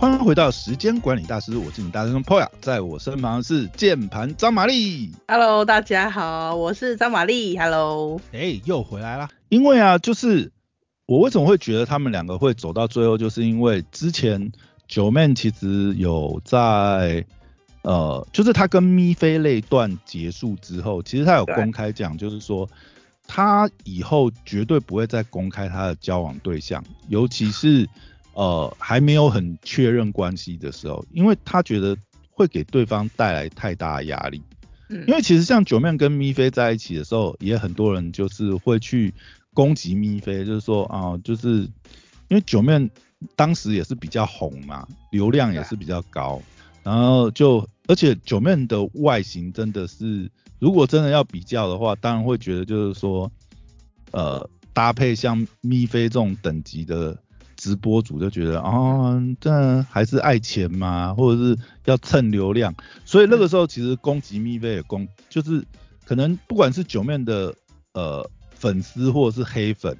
欢迎回到时间管理大师，我是你大师兄 Poya，在我身旁是键盘张玛丽。Hello，大家好，我是张玛丽。Hello，哎、又回来啦。因为啊，就是我为什么会觉得他们两个会走到最后，就是因为之前九妹其实有在呃，就是他跟咪菲那段结束之后，其实他有公开讲，就是说他以后绝对不会再公开他的交往对象，尤其是呃还没有很确认关系的时候，因为他觉得会给对方带来太大的压力。嗯因为其实像九妹跟咪菲在一起的时候，也很多人就是会去攻击咪菲，就是说啊、就是因为九妹当时也是比较红嘛，流量也是比较高，然后就而且九妹的外形真的是，如果真的要比较的话，当然会觉得就是说，呃，搭配像咪菲这种等级的。直播主就觉得哦，这还是爱钱嘛，或者是要蹭流量，所以那个时候其实攻击咪菲也攻，就是可能不管是九面的呃粉丝或者是黑粉，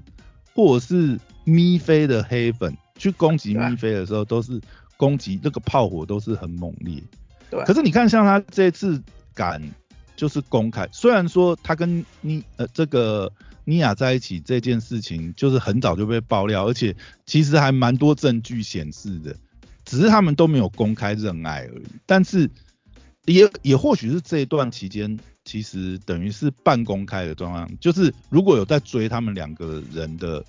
或者是咪菲的黑粉去攻击咪菲的时候，都是攻击那个炮火都是很猛烈。对可是你看，像他这次敢就是公开，虽然说他跟你呃这个妮亚在一起这件事情，就是很早就被爆料，而且其实还蛮多证据显示的，只是他们都没有公开认爱而已。但是也也或许是这一段期间，其实等于是半公开的状况，就是如果有在追他们两个人的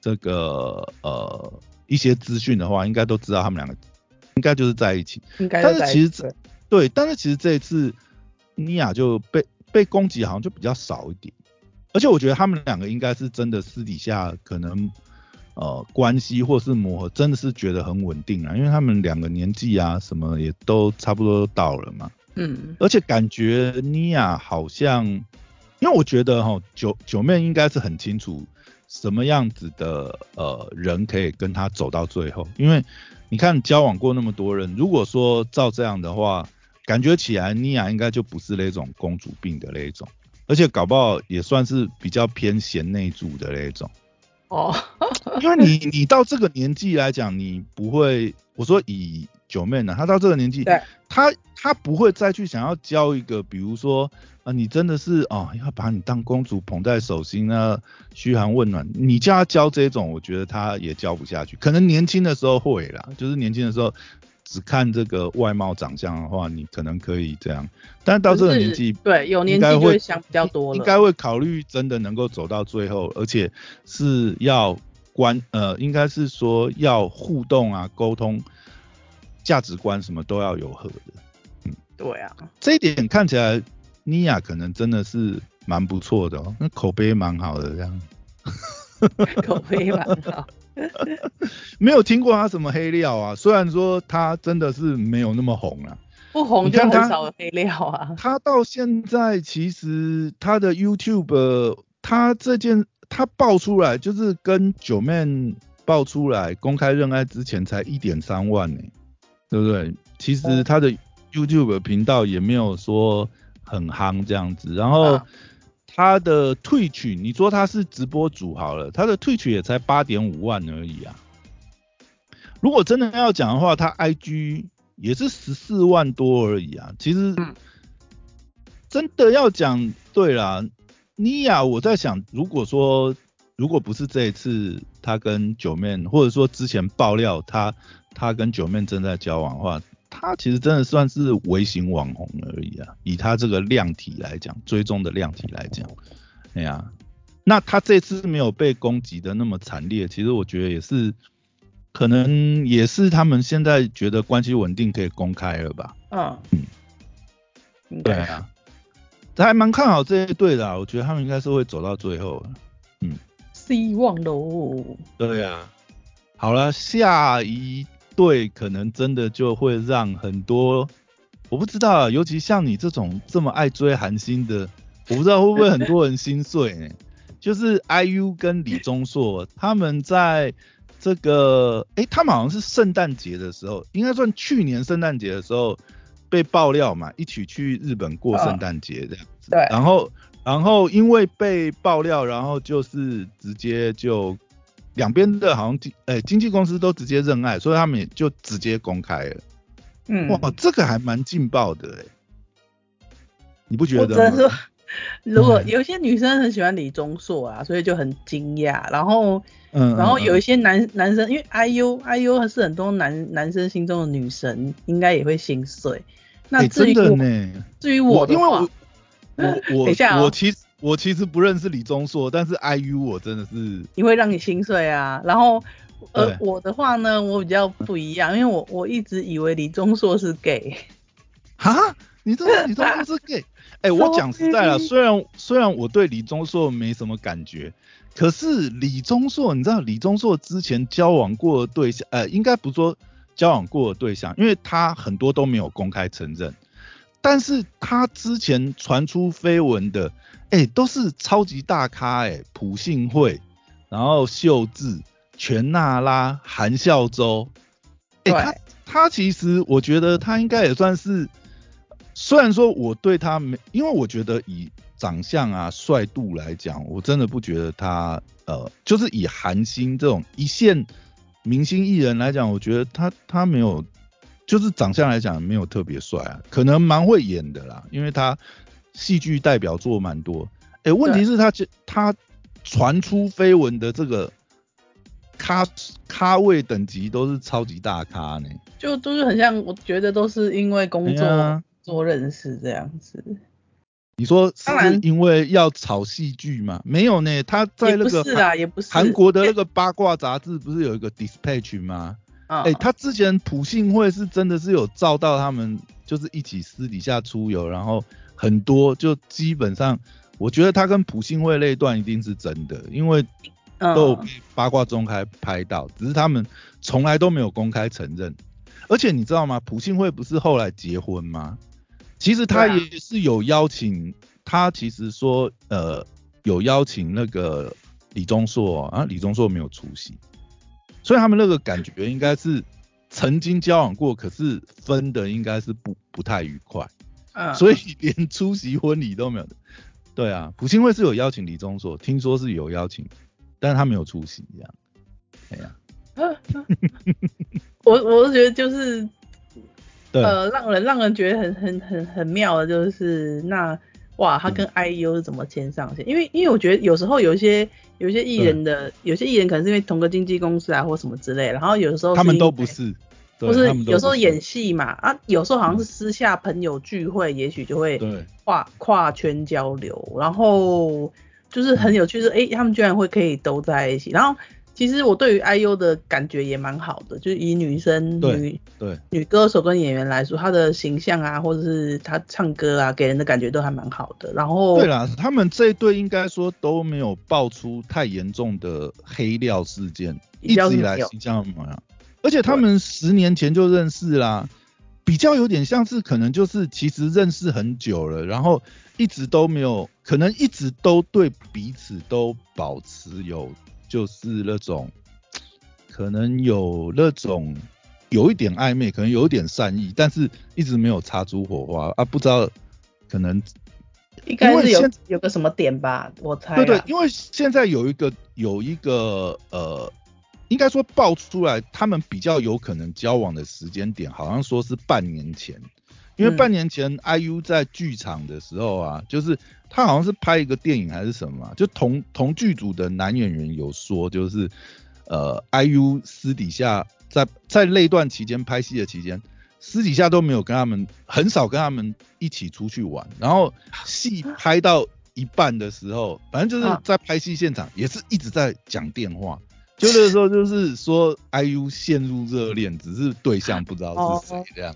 这个呃一些资讯的话，应该都知道他们两个应该就是在一起。应该但是其实这对，但是其实这一次妮亚就被被攻击好像就比较少一点，而且我觉得他们两个应该是真的私底下可能呃关系或是磨合真的是觉得很稳定啊，因为他们两个年纪啊什么也都差不多到了嘛，嗯，而且感觉妮亚好像，因为我觉得哈九九妹应该是很清楚什么样子的呃人可以跟她走到最后，因为你看交往过那么多人，如果说照这样的话，感觉起来妮亚应该就不是那种公主病的那一种，而且搞不好也算是比较偏贤内助的那一种。哦，因为你你到这个年纪来讲，你不会，我说以九妹呢，她到这个年纪，对，她她不会再去想要教一个，比如说啊、你真的是哦，要把你当公主捧在手心啊，嘘寒问暖，你叫她交这种，我觉得她也教不下去。可能年轻的时候会啦，就是年轻的时候只看这个外貌长相的话，你可能可以这样，但到这个年纪，对，有年纪会就会想比较多了，应该会考虑真的能够走到最后，而且是要关呃，应该是说要互动啊、沟通、价值观什么都要有合的。嗯。对啊，这一点看起来，妮亚可能真的是蛮不错的哦，那口碑蛮好的这样。口碑蛮好，没有听过他什么黑料啊，虽然说他真的是没有那么红啊，不红就很少黑料啊，他到现在其实他的 YouTube，他这件他爆出来就是跟九妹爆出来公开认爱之前才一点三万呢，对不对？其实哦。他的 YouTube 频道也没有说很夯这样子，然后啊他的退取，你说他是直播主好了，他的退取也才八点五万而已啊。如果真的要讲的话，他 IG 也是十四万多而已啊。其实嗯真的要讲，对啦，妮亚，我在想，如果说如果不是这一次他跟九面，或者说之前爆料他他跟九面正在交往的话，他其实真的算是微型网红而已啊。以他这个量体来讲，追踪的量体来讲，哎呀、那他这次没有被攻击的那么惨烈，其实我觉得也是，可能也是他们现在觉得关系稳定可以公开了吧？嗯嗯，应该。对啊，还蛮看好这一对的啊、我觉得他们应该是会走到最后嗯。希望喽，对啊，好了，下一对可能真的就会让很多，我不知道啊，尤其像你这种这么爱追韩星的，我不知道会不会很多人心碎呢？就是 IU 跟李钟硕他们在这个，诶、他们好像是圣诞节的时候，应该算去年圣诞节的时候被爆料嘛，一起去日本过圣诞节这样子。对然后然后因为被爆料，然后就是直接就两边的好像经诶、经纪公司都直接认爱，所以他们也就直接公开了。嗯，哇，这个还蛮劲爆的哎，你不觉得吗？，如果嗯有些女生很喜欢李钟硕啊，所以就很惊讶。然后，嗯，然后有一些些男男生，因为 IU IU 是很多男男生心中的女神，应该也会心碎。那至于真的我，呢，至于我的话因为我，我 我其实我其实不认识李钟硕，但是 IU 我真的是你会让你心碎啊。然后，呃，我的话呢，我比较不一样，因为我我一直以为李钟硕是 gay。哈，你知道李钟硕是 gay？哎、我讲实在了 虽然虽然我对李钟硕没什么感觉，可是李钟硕，你知道李钟硕之前交往过的对象，呃，应该不说交往过的对象，因为他很多都没有公开承认，但是他之前传出绯闻的，哎、都是超级大咖、哎，朴信惠，然后秀智、全娜拉、韩孝周，哎、对。他他其实我觉得他应该也算是，虽然说我对他没，因为我觉得以长相啊、帅度来讲，我真的不觉得他呃，就是以韩星这种一线明星艺人来讲，我觉得他他没有，就是长相来讲没有特别帅啊，可能蛮会演的啦，因为他戏剧代表作蛮多。哎、问题是他这他传出绯闻的这个咖咖位等级都是超级大咖呢。就都是很像，我觉得都是因为工作、哎做认识这样子，你说是因为要炒戏剧吗？没有呢，他在那个韩国的那个八卦杂志不是有一个 Dispatch 吗？啊，哎、他之前普信会是真的是有照到他们就是一起私底下出游，然后很多就基本上，我觉得他跟普信会那一段一定是真的，因为都八卦中开拍到，只是他们从来都没有公开承认。而且你知道吗？普信会不是后来结婚吗？其实他也是有邀请，他其实说呃有邀请那个李钟硕啊，李钟硕没有出席，所以他们那个感觉应该是曾经交往过，可是分的应该是不不太愉快，嗯，所以连出席婚礼都没有。对啊，普信会是有邀请李钟硕，听说是有邀请，但是他没有出席这样。哎呀、我我是觉得就是对，呃，让人让人觉得很很很很妙的，就是那哇，他嗯。跟 IU 是怎么牵上线？因为因为我觉得有时候有一些有一些艺人的有些艺人可能是因为同个经纪公司啊或什么之类，然后有时候他们都不是，不是。有时候演戏嘛啊，有时候好像是私下朋友聚会，也许就会对。跨跨圈交流，然后就是很有趣，是诶，他们居然会可以都在一起。然后其实我对于 IU 的感觉也蛮好的，就是以女生对女对。女歌手跟演员来说，她的形象啊，或者是她唱歌啊，给人的感觉都还蛮好的。然后对啦，他们这一对应该说都没有爆出太严重的黑料事件，一直以来形象蛮好，而且他们十年前就认识啦，比较有点像是可能就是其实认识很久了，然后一直都没有，可能一直都对彼此都保持有就是那种，可能有那种有一点暧昧，可能有一点善意，但是一直没有擦出火花啊，不知道可能应该是有有个什么点吧，我猜对对，因为现在有一个有一个呃，应该说爆出来，他们比较有可能交往的时间点，好像说是半年前。因为嗯半年前 IU 在剧场的时候啊，就是他好像是拍一个电影还是什么啊、就同同剧组的男演员有说，就是呃 IU 私底下在在那段期间拍戏的期间，私底下都没有跟他们很少跟他们一起出去玩，然后戏拍到一半的时候，反正就是嗯在拍戏现场也是一直在讲电话。就那个时候就是说 IU 陷入热恋，只是对象不知道是谁这样。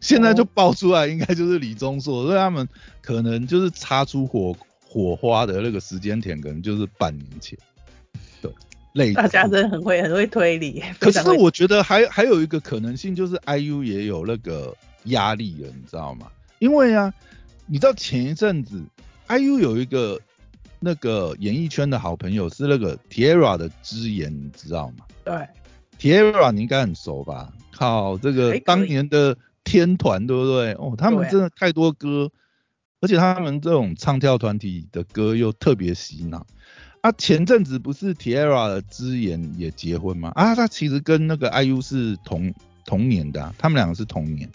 现在就爆出来，应该就是李钟硕，所以他们可能就是擦出火火花的那个时间点，可能就是半年前。对，类似大家真的很会很会推理。可是我觉得还还有一个可能性，就是 IU 也有那个压力了，你知道吗？因为啊，你知道前一阵子 IU 有一个那个演艺圈的好朋友是那个 Tierra 的之言，你知道吗对，？Tierra 你应该很熟吧？靠，这个当年的天团对不对？哦，他们真的太多歌，而且他们这种唱跳团体的歌又特别洗脑。啊，前阵子不是 Tierra 的之言也结婚吗？啊，他其实跟那个 IU 是同同年的、啊，他们两个是同年。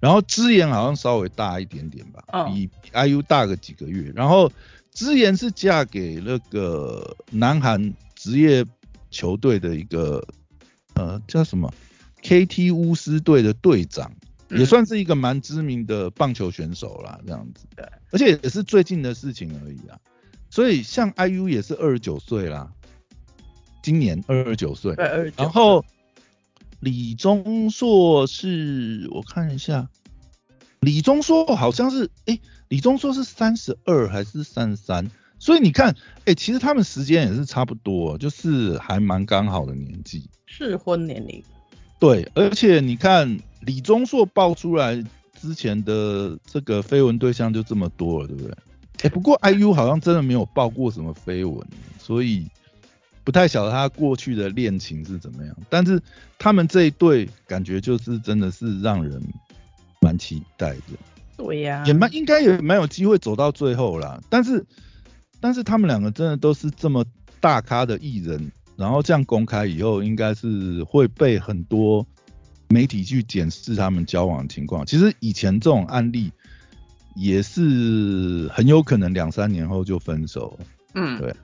然后之言好像稍微大一点点吧，哦比比 IU 大个几个月。然后之言是嫁给那个南韩职业球队的一个呃叫什么 KT 巫师队的队长，嗯也算是一个蛮知名的棒球选手啦，这样子。对，而且也是最近的事情而已啊。所以像 IU 也是二十九岁啦，今年二十九岁。对，二十九。然后李钟硕是我看一下，李钟硕好像是诶，李钟硕是三十二还是三十三？所以你看，诶，其实他们时间也是差不多，就是还蛮刚好的年纪。适婚年龄，对，而且你看李钟硕爆出来之前的这个绯闻对象就这么多了，对不对？哎、不过 IU 好像真的没有爆过什么绯闻，所以不太晓得他过去的恋情是怎么样。但是他们这一对感觉就是真的是让人蛮期待的，对呀、也蛮应该也蛮有机会走到最后啦。但是但是他们两个真的都是这么大咖的艺人，然后这样公开以后，应该是会被很多媒体去检视他们交往的情况。其实以前这种案例也是很有可能两三年后就分手，嗯，对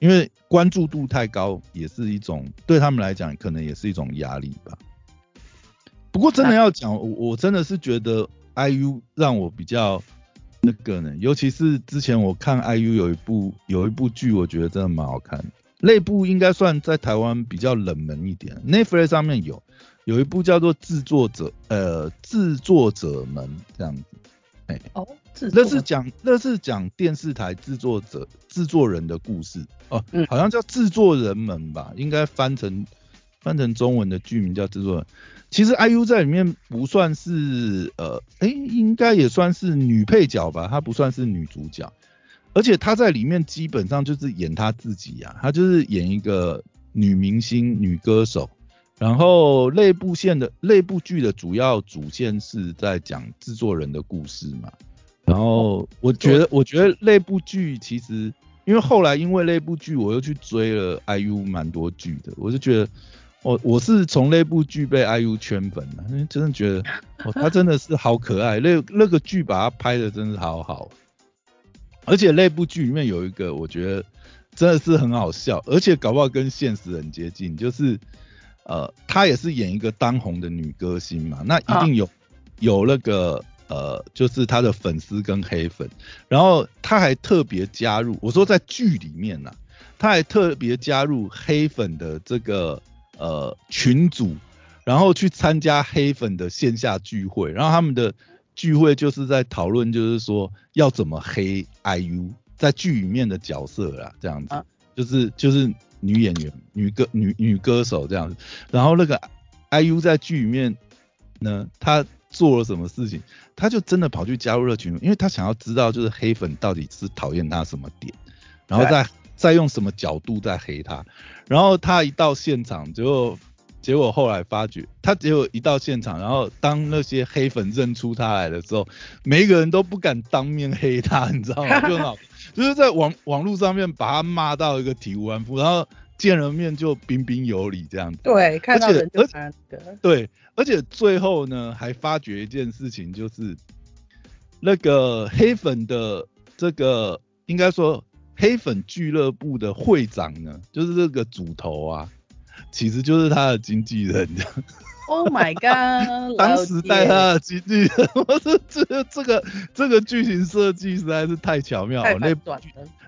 因为关注度太高，也是一种对他们来讲，可能也是一种压力吧。不过真的要讲，我我真的是觉得 IU 让我比较那个呢，尤其是之前我看 IU 有一部有一部剧，我觉得真的蛮好看的。那部应该算在台湾比较冷门一点，Netflix 上面有有一部叫做《制作者》呃制作者们这样子，哦，制作那是讲那是讲电视台制作者制作人的故事哦，嗯好像叫制作人们吧，应该翻成翻成中文的剧名叫制作人。其实 IU 在里面不算是呃，诶，应该也算是女配角吧，她不算是女主角，而且她在里面基本上就是演她自己啊，她就是演一个女明星、女歌手。然后内部线的内部剧的主要主线是在讲制作人的故事嘛。然后我觉得，我觉得那部剧其实，因为后来因为那部剧，我又去追了 IU 蛮多剧的，我就觉得，我我是从那部剧被 IU 圈粉了，因为真的觉得，哦，他真的是好可爱，那那个剧把他拍的真的好好，而且那部剧里面有一个，我觉得真的是很好笑，而且搞不好跟现实很接近，就是呃，她也是演一个当红的女歌星嘛，那一定有、有那个呃，就是她的粉丝跟黑粉，然后她还特别加入，我说在剧里面呐、她还特别加入黑粉的这个呃群组，然后去参加黑粉的线下聚会，然后他们的聚会就是在讨论，就是说要怎么黑 IU 在剧里面的角色啦，这样子，啊。就是就是女演员、女歌女女歌手这样子，然后那个 IU 在剧里面呢，她做了什么事情，她就真的跑去加入了群组，因为她想要知道就是黑粉到底是讨厌她什么点，然后再再用什么角度在黑她，然后她一到现场就。结果后来发觉，他结果一到现场，然后当那些黑粉认出他来的时候，每一个人都不敢当面黑他，你知道吗？就很好，就是在网网络上面把他骂到一个体无完肤，然后见了面就彬彬有礼这样子。对，看到而且人就对，而且最后呢，还发觉一件事情，就是那个黑粉的这个应该说黑粉俱乐部的会长呢，就是这个主头啊，其实就是他的经纪人。Oh my god！当时带他的经纪人，我是觉得这个这个剧情设计实在是太巧妙了，太那。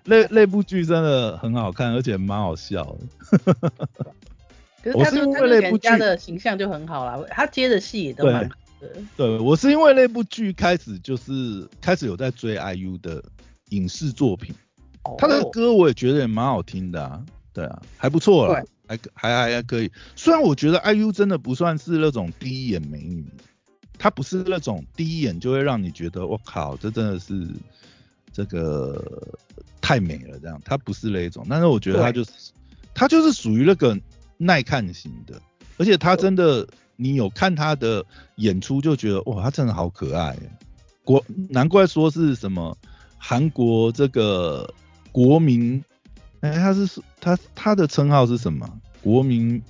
那那部剧真的很好看，而且蛮好笑的。可是他就他就给为那部剧人家的形象就很好啦，他接的戏也都对蛮好的。对我是因为那部剧开始就是开始有在追 IU 的影视作品，他的哦歌我也觉得也蛮好听的啊，对啊，还不错啦，还还还可以。虽然我觉得 IU 真的不算是那种第一眼美女，她不是那种第一眼就会让你觉得我靠，这真的是这个太美了这样，她不是那一种。但是我觉得她就是她就是属于那个耐看型的，而且她真的你有看她的演出就觉得哇，她真的好可爱。国难怪说是什么韩国这个国民，哎，他是他他的称号是什么？国民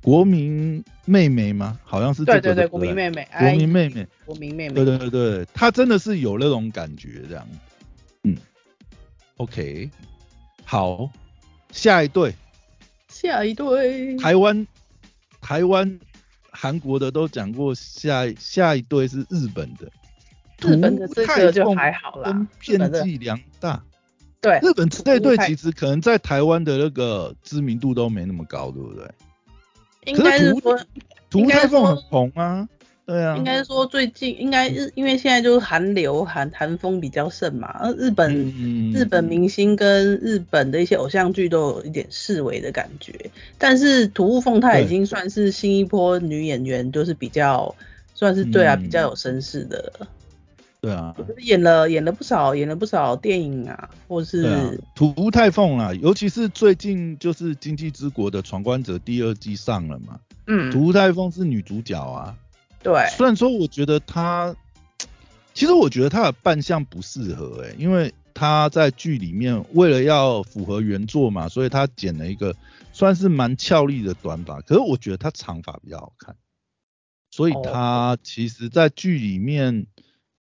国民妹妹吗？好像是这个对对对，国民妹妹，国民妹妹，国民妹妹，对对对对，他真的是有那种感觉这样。嗯，OK，好，下一对，下一对，台湾台湾韩国的都讲过，下下一对是日本的。日本的这个就还好啦，跟片剂量大。对，日本这队其实可能在台湾的那个知名度都没那么高，对不对？应该是说，图太凤很红啊。对啊。应该说最近应该日，因为现在就是韩流韩韩风比较盛嘛，而日本日本明星跟日本的一些偶像剧都有一点示威的感觉。但是土屋凤她已经算是新一波女演员，就是比较算是对啊比较有声势的。对啊，演了演了不少演了不少电影啊，或是土屋太凤啊，尤其是最近就是《经济之国》的闯关者第二季上了嘛，嗯，土屋太凤是女主角啊，对，虽然说我觉得她，其实我觉得她的扮相不适合哎，因为她在剧里面为了要符合原作嘛，所以她剪了一个算是蛮俏丽的短发，可是我觉得她长发比较好看，所以她其实在剧里面。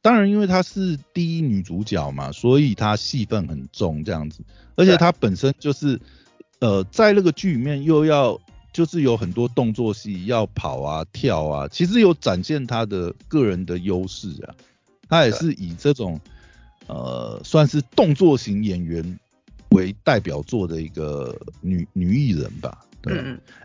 当然，因为她是第一女主角嘛，所以她戏份很重这样子，而且她本身就是，呃，在那个剧里面又要就是有很多动作戏要跑啊跳啊，其实有展现她的个人的优势啊。她也是以这种呃算是动作型演员为代表作的一个女女艺人吧。对，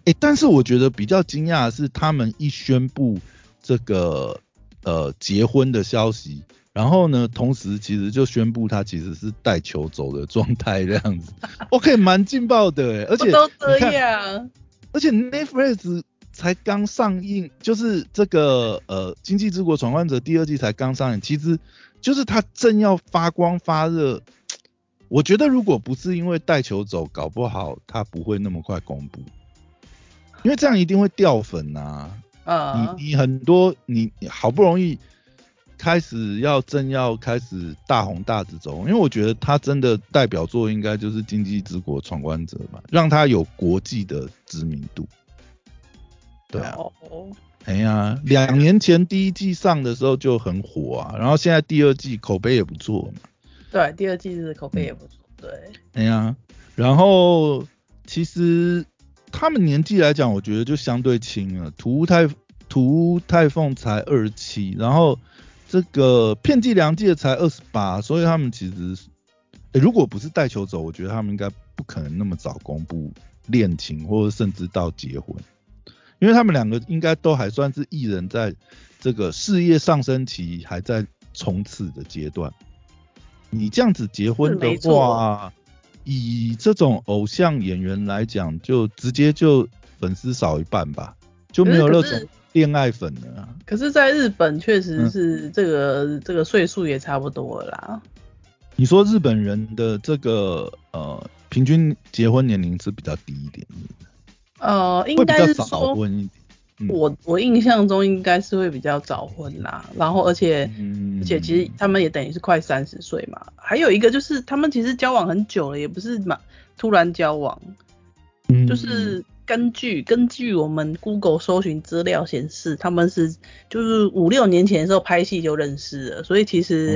哎，但是我觉得比较惊讶的是，他们一宣布这个。呃，结婚的消息，然后呢，同时其实就宣布他其实是带球走的状态这样子，OK，蛮劲爆的，而且都这样，而且 Netflix 才刚上映，就是这个呃《经济之国闯关者》第二季才刚上映，其实就是他正要发光发热，我觉得如果不是因为带球走，搞不好他不会那么快公布，因为这样一定会掉粉啊。你你很多你好不容易开始要正要开始大红大紫走，因为我觉得他真的代表作应该就是《经济之国闯关者》嘛，让他有国际的知名度。对啊，哎呀，两年前第一季上的时候就很火啊，然后现在第二季口碑也不错嘛。对，第二季是口碑也不错。对。哎呀，然后其实。他们年纪来讲，我觉得就相对轻了。土屋太土屋太凤才二十七，然后这个片寄良介才二十八，所以他们其实，如果不是带球走，我觉得他们应该不可能那么早公布恋情，或者甚至到结婚，因为他们两个应该都还算是艺人，在这个事业上升期还在冲刺的阶段。你这样子结婚的话，以这种偶像演员来讲，就直接就粉丝少一半吧，就没有那种恋爱粉了。可是，在日本确实是这个这个岁数也差不多啦。你说日本人的这个呃平均结婚年龄是比较低一点，呃，应该是早婚一点。我我印象中应该是会比较早婚啦，然后而且而且其实他们也等于是快三十岁嘛。还有一个就是他们其实交往很久了，也不是嘛突然交往，就是根据根据我们 Google 搜寻资料显示，他们是就是五六年前的时候拍戏就认识了，所以其实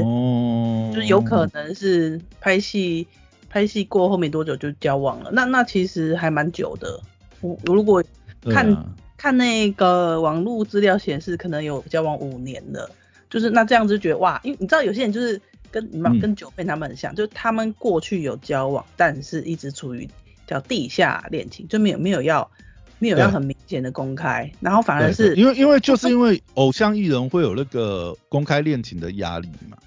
就有可能是拍戏拍戏过后没多久就交往了。那那其实还蛮久的。我如果看。看那个网络资料显示，可能有交往五年了，就是那这样子觉得哇，因为你知道有些人就是跟你们跟九妹他们很像，就他们过去有交往，但是一直处于叫地下恋情，就没有没有要没有要很明显的公开，然后反而是因为因为就是因为偶像艺人会有那个公开恋情的压力嘛，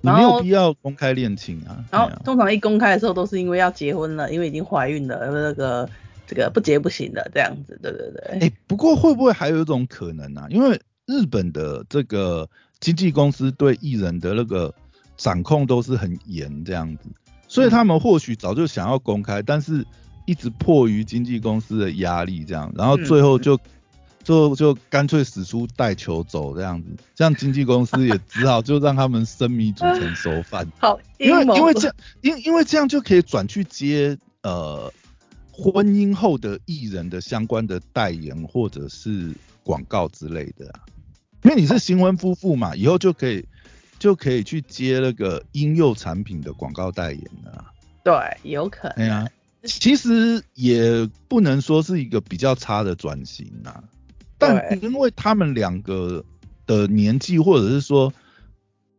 你没有必要公开恋情啊。然后通常一公开的时候都是因为要结婚了，因为已经怀孕了，那个。这个不结不行的这样子，对对对。哎，不过会不会还有一种可能啊？因为日本的这个经纪公司对艺人的那个掌控都是很严这样子，所以他们或许早就想要公开，但是一直迫于经纪公司的压力这样，然后最后就就就干脆使出带球走这样子，这样经纪公司也只好就让他们生米煮成熟饭。好，因为因为这样因因为这样就可以转去接。呃婚姻后的艺人的相关的代言或者是广告之类的啊，因为你是新婚夫妇嘛，以后就可以就可以去接那个婴幼产品的广告代言了。对，有可能。对啊，其实也不能说是一个比较差的转型啊，但因为他们两个的年纪，或者是说。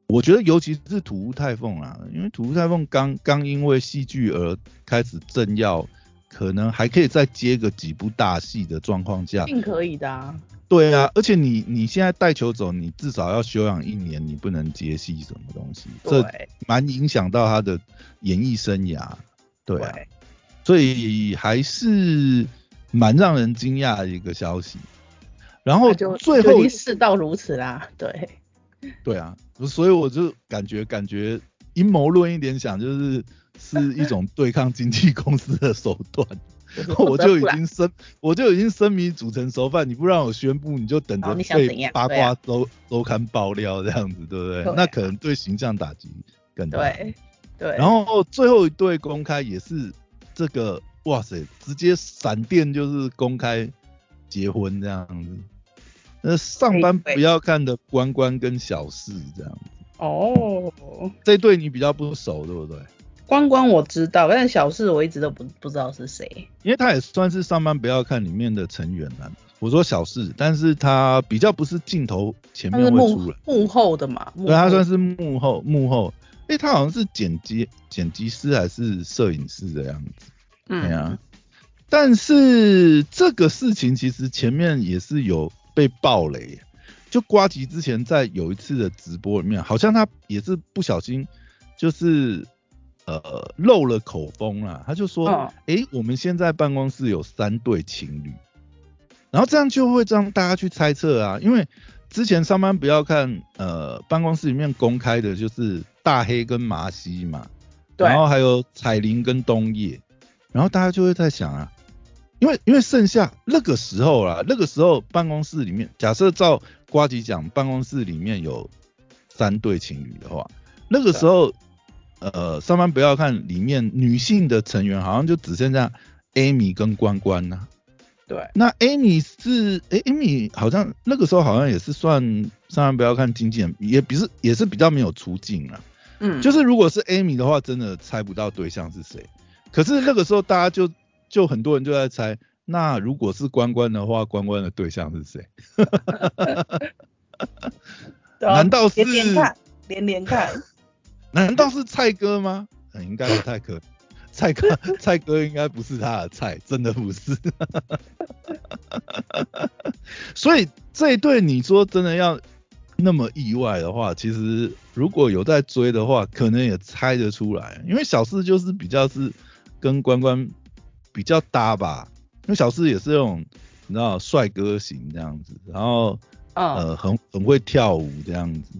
我觉得尤其是土屋太凤啊，因为土屋太凤刚刚因为戏剧而开始正要，可能还可以再接个几部大戏的状况下，一定可以的啊。对啊，而且你你现在带球走，你至少要休养一年，你不能接戏什么东西，这蛮影响到他的演艺生涯。对啊，所以还是蛮让人惊讶的一个消息。然后最后事到如此啦，对。对啊，所以我就感觉感觉阴谋论一点想，就是是一种对抗经纪公司的手段。我就已经生我就已经生米煮成熟饭，你不让我宣布，你就等着被八卦周周刊爆料这样子，对不对？那可能对形象打击更大。对对。然后最后一对公开也是这个，哇塞，直接闪电就是公开结婚这样子。那上班不要看的关关跟小四这样子哦，这对你比较不熟，对不对？关关我知道，但小四我一直都不不知道是谁，因为他也算是上班不要看里面的成员啦。我说小四，但是他比较不是镜头前面会出来，幕后的嘛，对，他算是幕后幕后，哎，他好像是剪辑剪辑师还是摄影师的样子，嗯。呀，但是这个事情其实前面也是有。被爆雷，就瓜吉之前在有一次的直播里面，好像他也是不小心，就是呃漏了口风啦，他就说，哎，我们现在办公室有三对情侣，然后这样就会让大家去猜测啊，因为之前上班不要看，呃，办公室里面公开的就是大黑跟麻西嘛，然后还有彩铃跟东野，然后大家就会在想啊。因为因为剩下那个时候啦，那个时候办公室里面，假设照瓜吉讲，办公室里面有三对情侣的话，那个时候，呃，上班不要看里面女性的成员，好像就只剩下 Amy 跟关关呐。对。那 Amy 是，哎，Amy 好像那个时候好像也是算上班不要看经纪人，也不是也是比较没有出镜啊。嗯。就是如果是 Amy 的话，真的猜不到对象是谁。可是那个时候大家就。就很多人就在猜，那如果是关关的话，关关的对象是谁？难道是连连看，连连看？难道是蔡哥吗？应该不太可能，蔡哥 蔡哥应该不是他的菜，真的不是。所以这一对你说真的要那么意外的话，其实如果有在追的话，可能也猜得出来，因为小四就是比较是跟关关。比较搭吧，因为小四也是那种你知道帅哥型这样子，然后呃很很会跳舞这样子，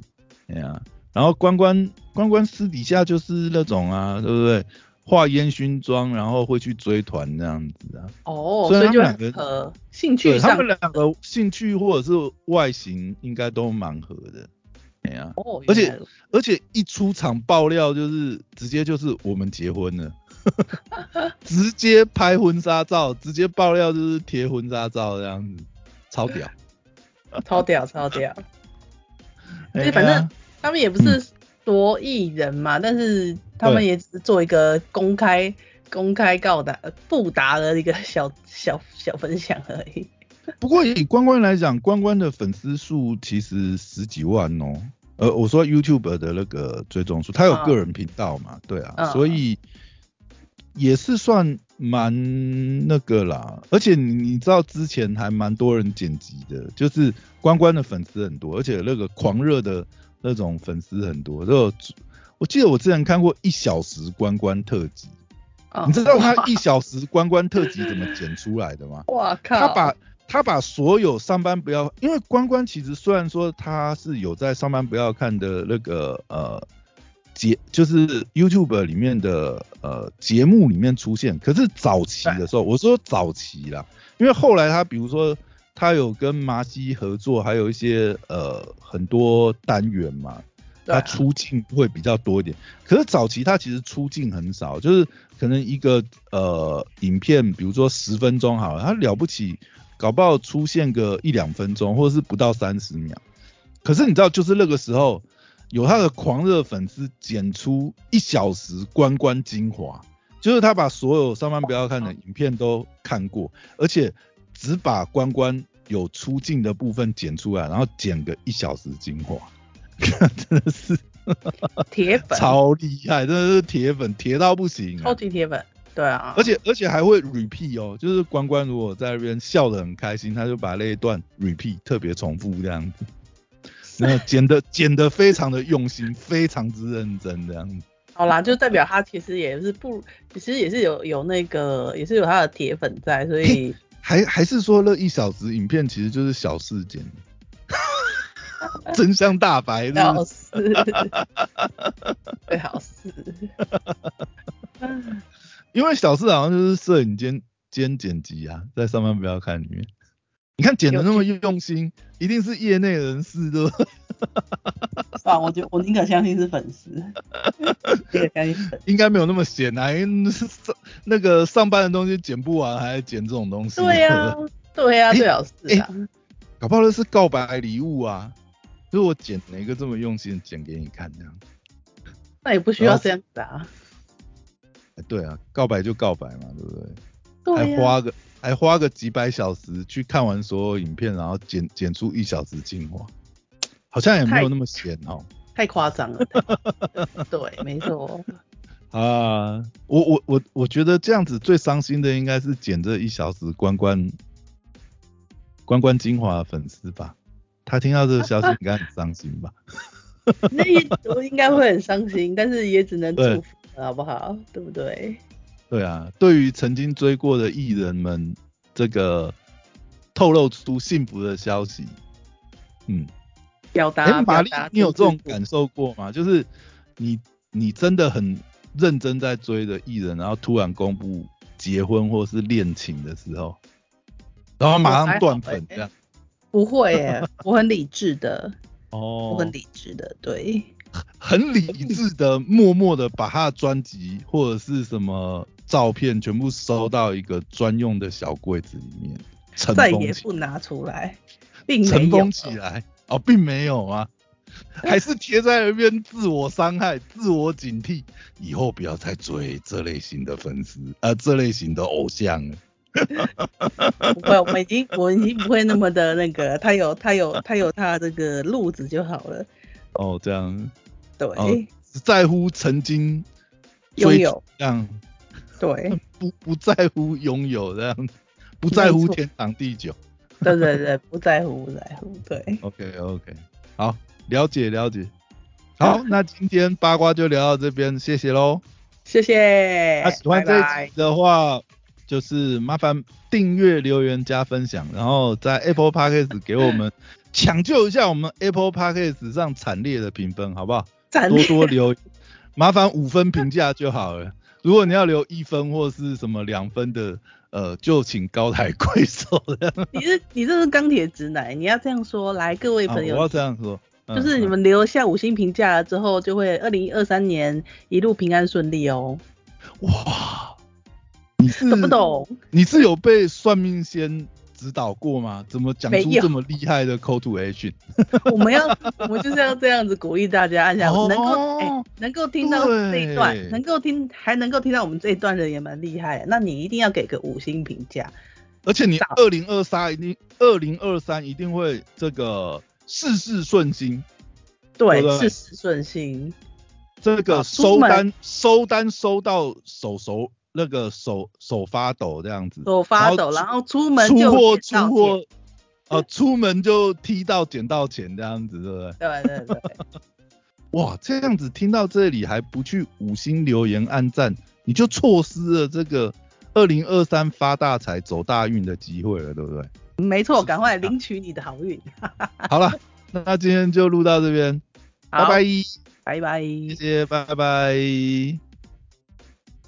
哎呀，然后关关关关私底下就是那种啊，对不对？化烟熏妆，然后会去追团这样子啊。哦，所以他们两个兴趣他们两个兴趣或者是外形应该都蛮合的，哎呀，而且而且一出场爆料就是直接就是我们结婚了。直接拍婚纱照，直接爆料就是贴婚纱照这样子，超屌，超屌，超屌。对，反正他们也不是多艺人嘛，但是他们也只是做一个公开、公开告达、不达的一个 小小小分享而已。不过以关关来讲，关关的粉丝数其实十几万哦。呃，我说 YouTube 的那个追踪数，他有个人频道嘛，对啊，所以。也是算蛮那个啦，而且你你知道之前还蛮多人剪辑的，就是关关的粉丝很多，而且那个狂热的那种粉丝很多。就我记得我之前看过一小时关关特辑，你知道他一小时关关特辑怎么剪出来的吗？哇靠！他把他把所有上班不要，因为关关其实虽然说他是有在上班不要看的那个呃。节就是 YouTube 里面的呃节目里面出现，可是早期的时候，我说早期啦，因为后来他比如说他有跟麻西合作，还有一些呃很多单元嘛，他出镜会比较多一点。可是早期他其实出镜很少，就是可能一个呃影片，比如说十分钟好了，他了不起，搞不好出现个一两分钟，或者是不到三十秒。可是你知道，就是那个时候有他的狂热粉丝剪出一小时关关精华，就是他把所有上班不要看的影片都看过，而且只把关关有出镜的部分剪出来，然后剪个一小时精华，真的是铁粉，超厉害，真的是铁粉，铁到不行，超级铁粉，对啊，而且而且还会 repeat 哦，就是关关如果在那边笑得很开心，他就把那一段 repeat 特别重复这样子。那剪的剪的非常的用心，非常之认真这样子。好啦，就代表他其实也是不，其实也是有有那个，也是有他的铁粉在，所以还还是说那一小时影片其实就是小事件，真相大白，最好是，最好是，因为小事好像就是摄影兼兼剪辑啊，在上班不要看里面。你看剪的那么用心，一定是业内人士对吧？啊，我就我宁可 相信是粉丝，应该没有那么闲啊，因为上那个上班的东西剪不完，还剪这种东西。对呀，对呀，最好是啊。搞不好那是告白礼物啊，就是我剪了一个这么用心剪给你看这样。那也不需要这样子啊。对啊，告白就告白嘛，对不对？对还花个。还花个几百小时去看完所有影片，然后剪剪出一小时精华，好像也没有那么闲哦。太夸张了。对，没错。啊，我我我我觉得这样子最伤心的应该是剪这一小时关关关关精华的粉丝吧。他听到这个消息应该很伤心吧？那也我应该会很伤心，但是也只能祝福，好不好？对不对？对啊，对于曾经追过的艺人们，这个透露出幸福的消息，嗯，表达。哎，玛丽，你有这种感受过吗？就是你你真的很认真在追的艺人，然后突然公布结婚或是恋情的时候，然后马上断粉这样？不会耶，我很理智的。哦，我很理智的，对。很理智的，默默的把他的专辑或者是什么。照片全部收到一个专用的小柜子里面，再也不拿出来，并尘封起来哦，并没有啊，还是贴在那边自我伤害、自我警惕，以后不要再追这类型的粉丝啊，这类型的偶像了。不会，我已经我已经不会那么的那个，他有他有他有他这个路子就好了。哦，这样，对，只在乎曾经拥有这样。对，不不在乎拥有这样，不在乎天长地久。对对对，不在乎不在乎。对。OK OK，好，了解了解。好，那今天八卦就聊到这边，谢谢喽。谢谢。那喜欢这一集的话，就是麻烦订阅、留言、加分享，然后在 Apple Podcast 给我们抢救一下我们 Apple Podcast 上惨烈的评分，好不好？多多留，麻烦五分评价就好了。如果你要留一分或是什么两分的，呃，就请高抬贵手。你是你这是钢铁直男，你要这样说。来，各位朋友，我要这样说，就是你们留下五星评价了之后，就会二零二三年一路平安顺利哦。哇，你是懂不懂？你是有被算命先？指导过吗？怎么讲出这么厉害的 call to action？我们要，我们就是要这样子鼓励大家，按下能够，哎，能够听到这一段，能够听，还能够听到我们这一段的也蛮厉害。那你一定要给个五星评价。而且你二零二三一定，二零二三一定会这个事事顺心。对，事事顺心。这个收单，收单收到手手。那个手手发抖这样子，手发抖，然后出门出货出货，呃，出门就踢到捡到钱这样子，对不对？对对对。哇，这样子听到这里还不去五星留言按赞，你就错失了这个二零二三发大财走大运的机会了，对不对？没错，赶快领取你的好运。好了，那今天就录到这边，拜拜，拜拜，谢谢，拜拜。